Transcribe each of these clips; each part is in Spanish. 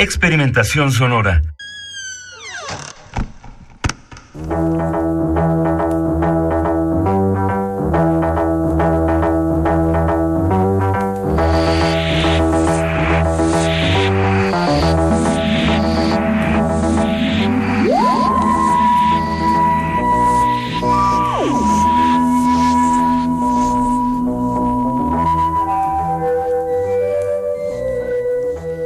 Experimentación sonora.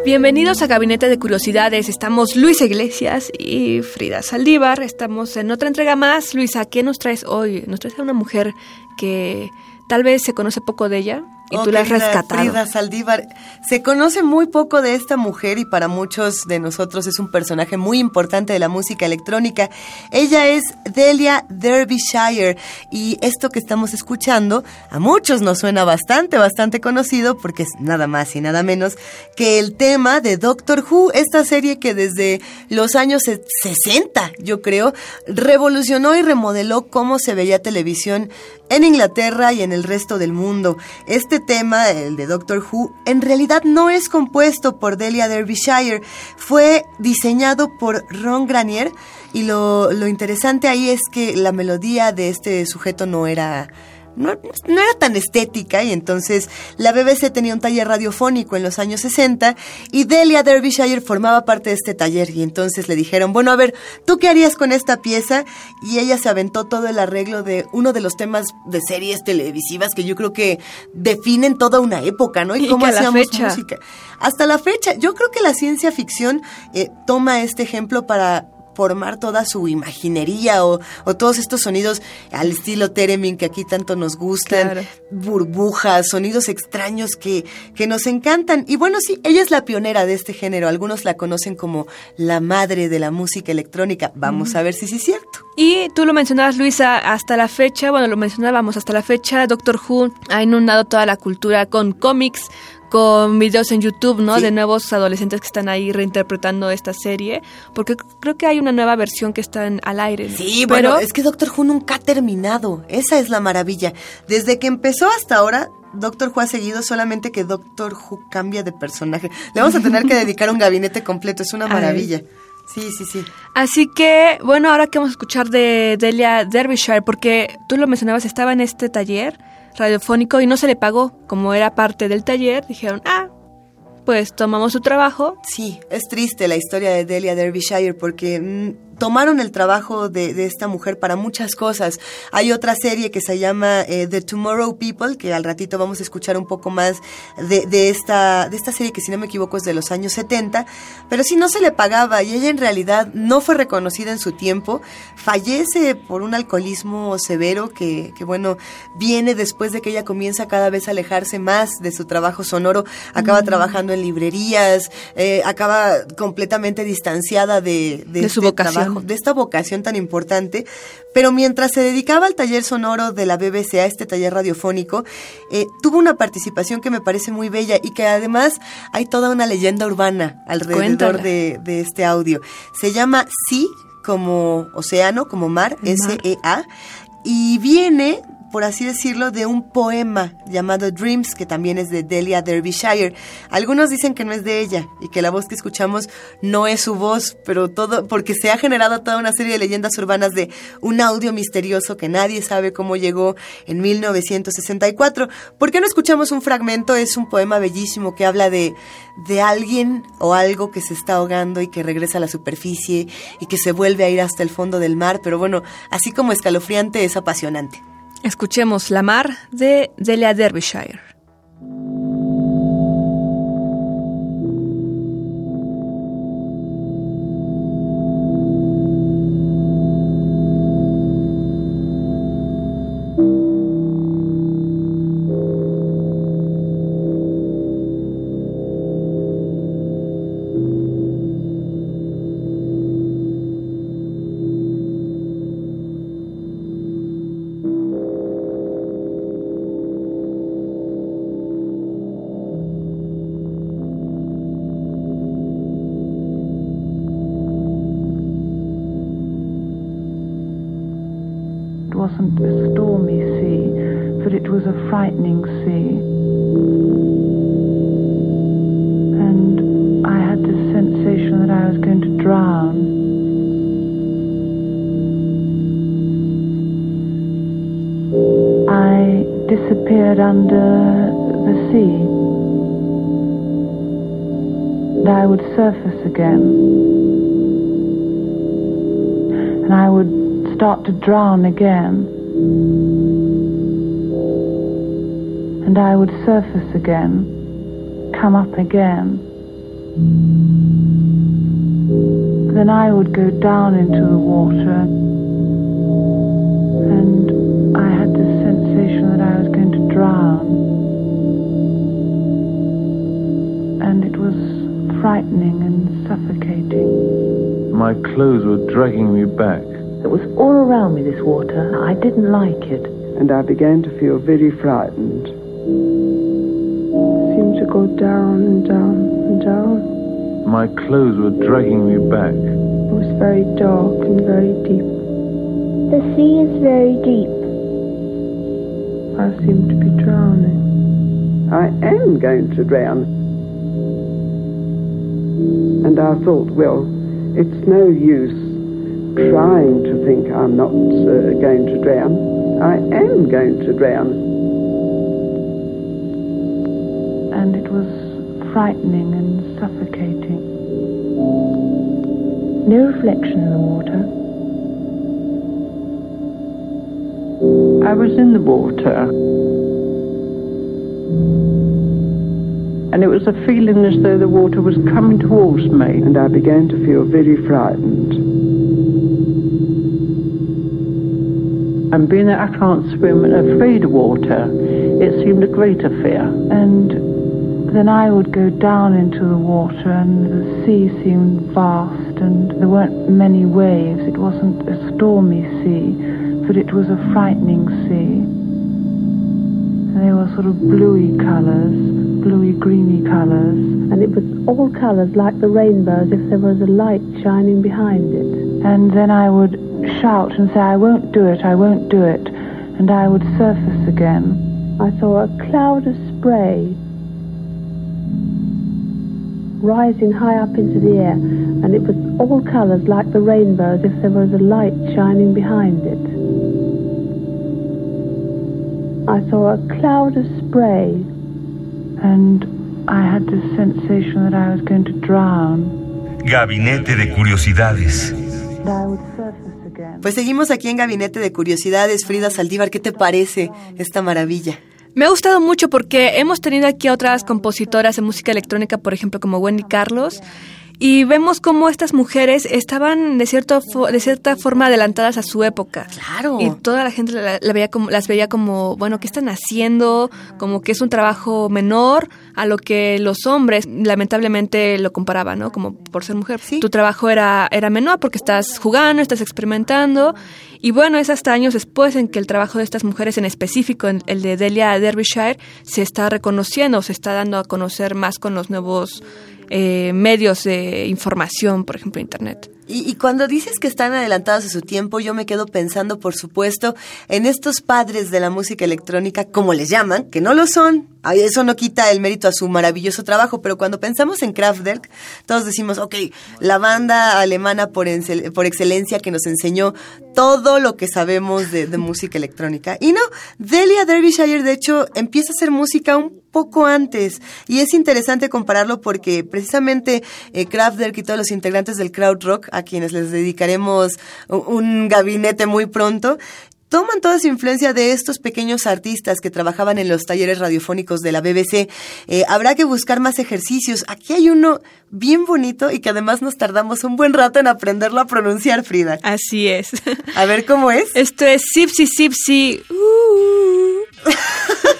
Bienvenidos a Gabinete de Curiosidades. Estamos Luisa Iglesias y Frida Saldívar. Estamos en otra entrega más. Luisa, ¿qué nos traes hoy? Nos traes a una mujer que tal vez se conoce poco de ella y Oh, tú la has rescatado. Frida Saldívar. Se conoce muy poco de esta mujer y para muchos de nosotros es un personaje muy importante de la música electrónica. Ella es Delia Derbyshire y esto que estamos escuchando a muchos nos suena bastante, bastante conocido porque es nada más y nada menos que el tema de Doctor Who, esta serie que desde los años se- 60, yo creo, revolucionó y remodeló cómo se veía televisión en Inglaterra y en el resto del mundo. Este tema, el de Doctor Who, en realidad no es compuesto por Delia Derbyshire, fue diseñado por Ron Granier y lo, lo interesante ahí es que la melodía de este sujeto no era... No, no era tan estética y entonces la BBC tenía un taller radiofónico en los años 60 y Delia Derbyshire formaba parte de este taller y entonces le dijeron, bueno, a ver, ¿tú qué harías con esta pieza? Y ella se aventó todo el arreglo de uno de los temas de series televisivas que yo creo que definen toda una época, ¿no? Y cómo hacíamos música. Hasta la fecha, yo creo que la ciencia ficción eh, toma este ejemplo para formar toda su imaginería o, o todos estos sonidos al estilo Theremin que aquí tanto nos gustan, Claro. burbujas, sonidos extraños que, que nos encantan. Y bueno, sí, ella es la pionera de este género. Algunos la conocen como la madre de la música electrónica. Vamos a ver si sí es cierto. Y tú lo mencionabas, Luisa, hasta la fecha, bueno, lo mencionábamos, hasta la fecha Doctor Who ha inundado toda la cultura con cómics, con videos en YouTube, ¿no? Sí. De nuevos adolescentes que están ahí reinterpretando esta serie, porque creo que hay una nueva versión que está en- al aire. Sí, Pero bueno, es que Doctor Who nunca ha terminado. Esa es la maravilla. Desde que empezó hasta ahora, Doctor Who ha seguido solamente que Doctor Who cambia de personaje. Le vamos a tener que dedicar un gabinete completo. Es una Ay. maravilla. Sí, sí, sí. Así que, bueno, ahora que vamos a escuchar de Delia Derbyshire, porque tú lo mencionabas, estaba en este taller radiofónico y no se le pagó. Como era parte del taller, dijeron, ah, pues tomamos su trabajo. Sí, es triste la historia de Delia Derbyshire porque mm, tomaron el trabajo de, de esta mujer para muchas cosas. Hay otra serie que se llama eh, The Tomorrow People, que al ratito vamos a escuchar un poco más de, de esta, de esta serie que si no me equivoco es de los años 70, pero sí no se le pagaba y ella en realidad no fue reconocida en su tiempo. Fallece por un alcoholismo severo que, que bueno, viene después de que ella comienza cada vez a alejarse más de su trabajo sonoro, acaba trabajando en librerías, eh, acaba completamente distanciada de, De su este vocación. Trabajo, de esta vocación tan importante. Pero mientras se dedicaba al taller sonoro de la BBC, a este taller radiofónico, eh, tuvo una participación que me parece muy bella y que además hay toda una leyenda urbana alrededor de, de este audio. Se llama Sí, como océano, como mar. S-E-A, y viene por así decirlo, de un poema llamado Dreams, que también es de Delia Derbyshire. Algunos dicen que no es de ella y que la voz que escuchamos no es su voz, pero todo, porque se ha generado toda una serie de leyendas urbanas de un audio misterioso que nadie sabe cómo llegó en 1964. ¿Por qué no escuchamos un fragmento? Es un poema bellísimo que habla de, de alguien o algo que se está ahogando y que regresa a la superficie y que se vuelve a ir hasta el fondo del mar, pero bueno, así como escalofriante es apasionante. Escuchemos La Mar de Delia Derbyshire. A stormy sea, but it was a frightening sea. And I had the sensation that I was going to drown. I disappeared under the sea. And I would surface again and I would start to drown again. And I would surface again, come up again. Then I would go down into the water, and I had the sensation that I was going to drown. And it was frightening and suffocating. My clothes were dragging me back. It was all around me, this water. I didn't like it. And I began to feel very frightened. It seemed to go down and down and down. My clothes were dragging me back. It was very dark and very deep. The sea is very deep. I seem to be drowning. I am going to drown. And I thought, well, it's no use trying to think I'm not uh, going to drown. I am going to drown. And it was frightening and suffocating. No reflection in the water. I was in the water. and it was a feeling as though the water was coming towards me. And I began to feel very frightened. And being that I can't swim and afraid of water, it seemed a greater fear. And then I would go down into the water, and the sea seemed vast, and there weren't many waves. It wasn't a stormy sea, but it was a frightening sea. And they were sort of bluey colours bluey greeny colours. And it was all colours like the rainbow, as if there was a light shining behind it. And then I would shout and say, I won't do it, I won't do it. And I would surface again. I saw a cloud of spray rising high up into the air, and it was all colours like the rainbow, as if there was a light shining behind it. I saw a cloud of spray and I had the sensation that I was going to drown. Gabinete de Curiosidades. Pues seguimos aquí en Gabinete de Curiosidades. Frida Saldívar, ¿qué te parece esta maravilla? Me ha gustado mucho porque hemos tenido aquí a otras compositoras de música electrónica, por ejemplo, como Wendy Carlos, y vemos cómo estas mujeres estaban de cierto de cierta forma adelantadas a su época. Claro. Y toda la gente la, veía como, las veía como, bueno, ¿qué están haciendo? Como que es un trabajo menor a lo que los hombres lamentablemente lo comparaban, ¿no? Como por ser mujer. Sí. Tu trabajo era, era menor porque estás jugando, estás experimentando. Y bueno, es hasta años después en que el trabajo de estas mujeres, en específico el de Delia Derbyshire, se está reconociendo, se está dando a conocer más con los nuevos eh, medios de información, por ejemplo, Internet. Y, cuando dices que están adelantados a su tiempo, yo me quedo pensando, por supuesto, en estos padres de la música electrónica, como les llaman, que no lo son. Eso no quita el mérito a su maravilloso trabajo, pero cuando pensamos en Kraftwerk, todos decimos, ok, la banda alemana por, por excelencia que nos enseñó todo lo que sabemos de, música electrónica. Y no, Delia Derbyshire, de hecho, empieza a hacer música un poco antes. Y es interesante compararlo porque precisamente eh, Kraftwerk y todos los integrantes del crowd rock a quienes les dedicaremos un gabinete muy pronto, toman toda su influencia de estos pequeños artistas que trabajaban en los talleres radiofónicos de la BBC. Eh, habrá que buscar más ejercicios. Aquí hay uno bien bonito y que además nos tardamos un buen rato en aprenderlo a pronunciar, Frida. Así es. A ver cómo es. Esto es Sipsy Sipsy. Uh.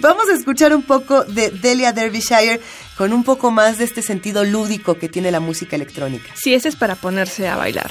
Vamos a escuchar un poco de Delia Derbyshire con un poco más de este sentido lúdico que tiene la música electrónica. Sí, ese es para ponerse a bailar.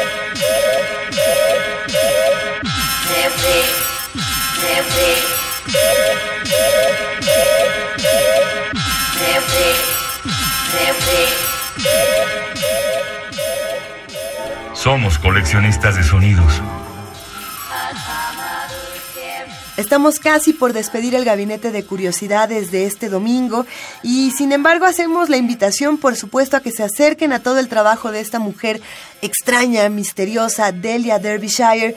coleccionistas de sonidos. Estamos casi por despedir el gabinete de curiosidades de este domingo y sin embargo hacemos la invitación por supuesto a que se acerquen a todo el trabajo de esta mujer extraña, misteriosa, Delia Derbyshire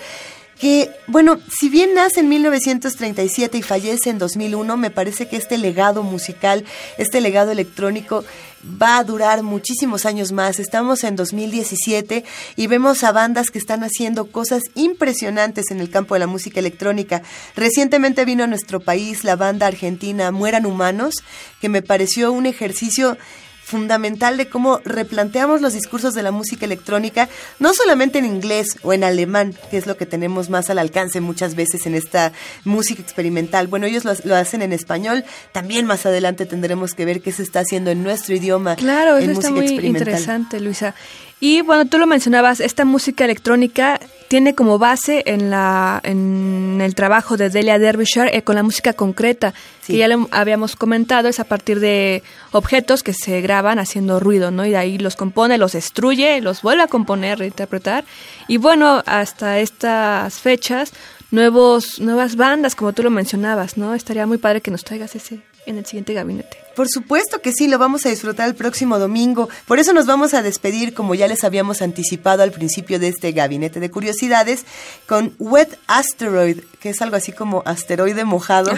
que, bueno, si bien nace en 1937 y fallece en 2001, me parece que este legado musical, este legado electrónico va a durar muchísimos años más. Estamos en 2017 y vemos a bandas que están haciendo cosas impresionantes en el campo de la música electrónica. Recientemente vino a nuestro país la banda argentina Mueran Humanos, que me pareció un ejercicio fundamental de cómo replanteamos los discursos de la música electrónica, no solamente en inglés o en alemán, que es lo que tenemos más al alcance muchas veces en esta música experimental. Bueno, ellos lo, hacen en español, también más adelante tendremos que ver qué se está haciendo en nuestro idioma. Claro, eso está muy interesante, Luisa. Y bueno, tú lo mencionabas, esta música electrónica tiene como base en la en el trabajo de Delia Derbyshire eh, con la música concreta que ya le habíamos comentado es a partir de objetos que se graban haciendo ruido no y de ahí los compone los destruye los vuelve a componer reinterpretar. Y bueno hasta estas fechas nuevos nuevas bandas como tú lo mencionabas no estaría muy padre que nos traigas ese en el siguiente gabinete. Por supuesto que sí, lo vamos a disfrutar el próximo domingo. Por eso nos vamos a despedir, como ya les habíamos anticipado al principio de este gabinete de curiosidades, con Wet Asteroid, que es algo así como asteroide mojado,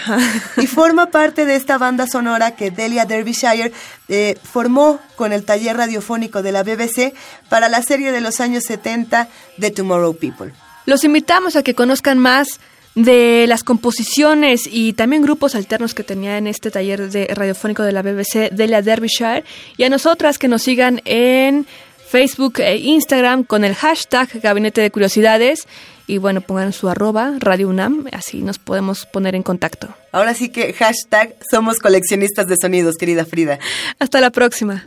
y forma parte de esta banda sonora que Delia Derbyshire eh, formó con el taller radiofónico de la BBC para la serie de los años 70 de Tomorrow People. Los invitamos a que conozcan más de las composiciones y también grupos alternos que tenía en este taller de radiofónico de la BBC de la Derbyshire y a nosotras que nos sigan en Facebook e Instagram con el hashtag Gabinete de Curiosidades y bueno, pongan su arroba Radio UNAM, así nos podemos poner en contacto. Ahora sí que hashtag somos coleccionistas de sonidos, querida Frida. Hasta la próxima.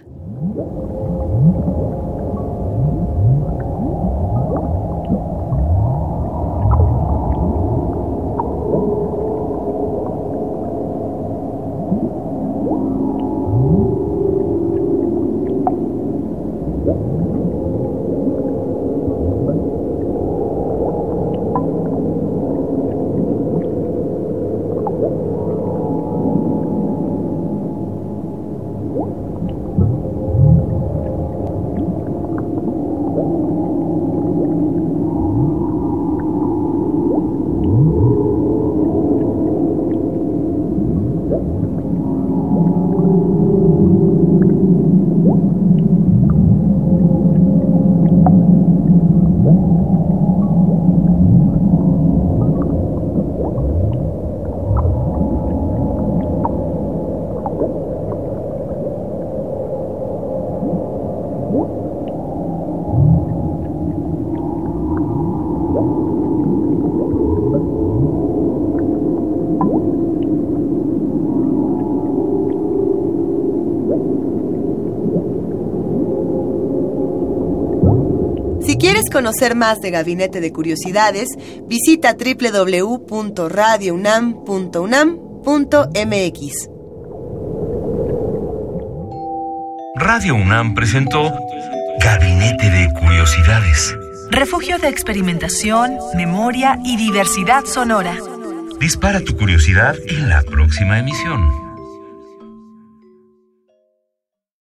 Conocer más de Gabinete de Curiosidades, visita www.radiounam.unam.mx. Radio UNAM presentó Gabinete de Curiosidades. Refugio de experimentación, memoria y diversidad sonora. Dispara tu curiosidad en la próxima emisión.